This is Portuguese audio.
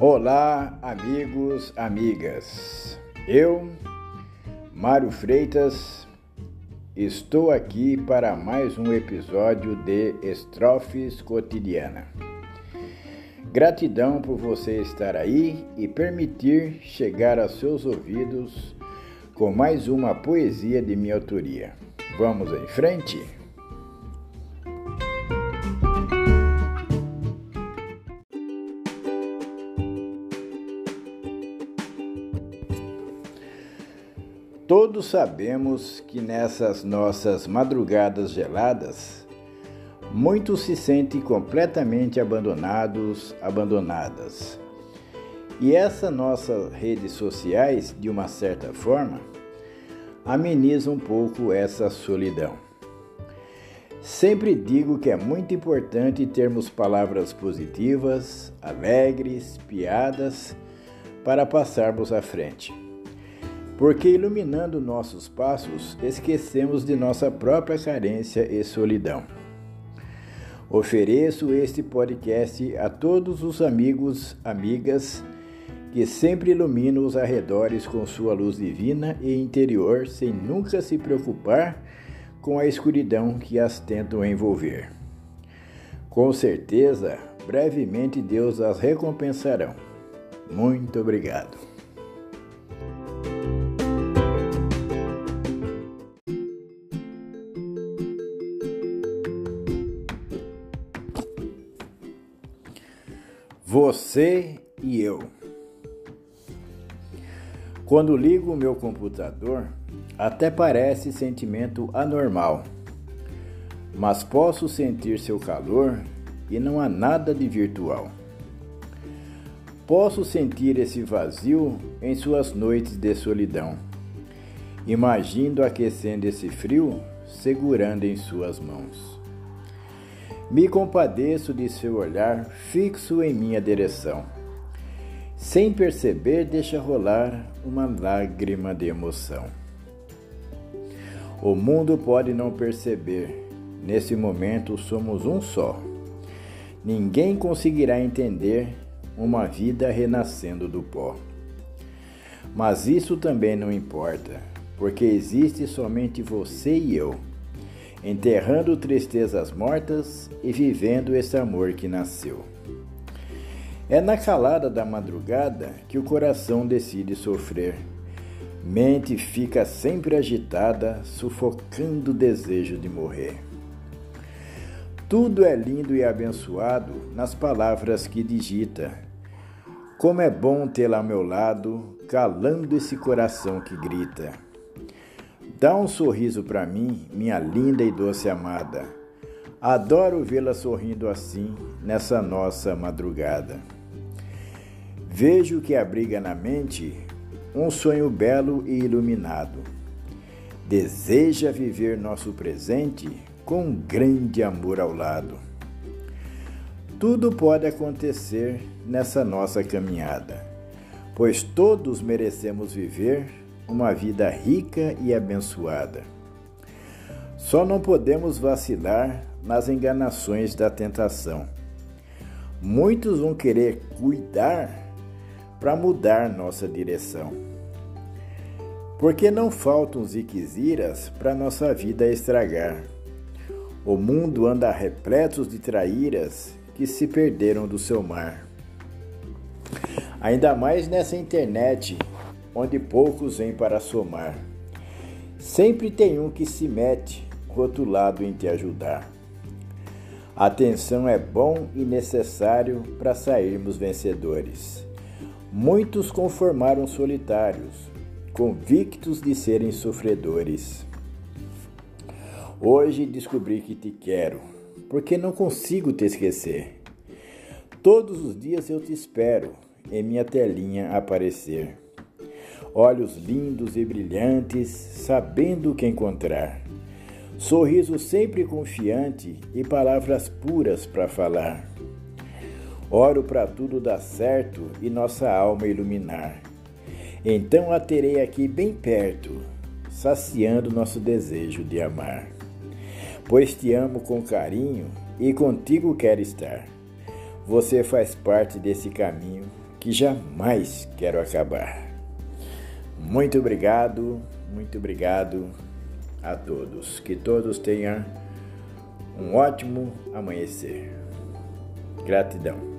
Olá, amigos, amigas. Eu, Mário Freitas, estou aqui para mais um episódio de Estrofes Cotidiana. Gratidão por você estar aí e permitir chegar aos seus ouvidos com mais uma poesia de minha autoria. Vamos em frente? Todos sabemos que nessas nossas madrugadas geladas, muitos se sentem completamente abandonados, abandonadas. E essas nossas redes sociais, de uma certa forma, amenizam um pouco essa solidão. Sempre digo que é muito importante termos palavras positivas, alegres, piadas para passarmos à frente porque iluminando nossos passos, esquecemos de nossa própria carência e solidão. Ofereço este podcast a todos os amigos, amigas que sempre iluminam os arredores com sua luz divina e interior, sem nunca se preocupar com a escuridão que as tentam envolver. Com certeza, brevemente Deus as recompensará. Muito obrigado. Você e eu. Quando ligo o meu computador, até parece sentimento anormal, mas posso sentir seu calor e não há nada de virtual. Posso sentir esse vazio em suas noites de solidão. Imagino aquecendo esse frio, segurando em suas mãos. Me compadeço de seu olhar fixo em minha direção. Sem perceber, deixa rolar uma lágrima de emoção. O mundo pode não perceber, nesse momento somos um só. Ninguém conseguirá entender uma vida renascendo do pó. Mas isso também não importa, porque existe somente você e eu enterrando tristezas mortas e vivendo esse amor que nasceu. É na calada da madrugada que o coração decide sofrer. Mente fica sempre agitada, sufocando o desejo de morrer. Tudo é lindo e abençoado nas palavras que digita. Como é bom tê-la ao meu lado, calando esse coração que grita. Dá um sorriso para mim, minha linda e doce amada. Adoro vê-la sorrindo assim nessa nossa madrugada. Vejo que abriga na mente um sonho belo e iluminado. Deseja viver nosso presente com um grande amor ao lado. Tudo pode acontecer nessa nossa caminhada, pois todos merecemos viver uma vida rica e abençoada. Só não podemos vacilar nas enganações da tentação. Muitos vão querer cuidar para mudar nossa direção. Porque não faltam ziquiziras para nossa vida estragar. O mundo anda repleto de traíras que se perderam do seu mar. Ainda mais nessa internet onde poucos vêm para somar. Sempre tem um que se mete rotulado em te ajudar. Atenção é bom e necessário para sairmos vencedores. Muitos conformaram solitários, convictos de serem sofredores. Hoje descobri que te quero, porque não consigo te esquecer. Todos os dias eu te espero em minha telinha aparecer olhos lindos e brilhantes, sabendo o que encontrar. Sorriso sempre confiante e palavras puras para falar. Oro para tudo dar certo e nossa alma iluminar. Então a terei aqui bem perto, saciando nosso desejo de amar. Pois te amo com carinho e contigo quero estar. Você faz parte desse caminho que jamais quero acabar. Muito obrigado, muito obrigado a todos. Que todos tenham um ótimo amanhecer. Gratidão.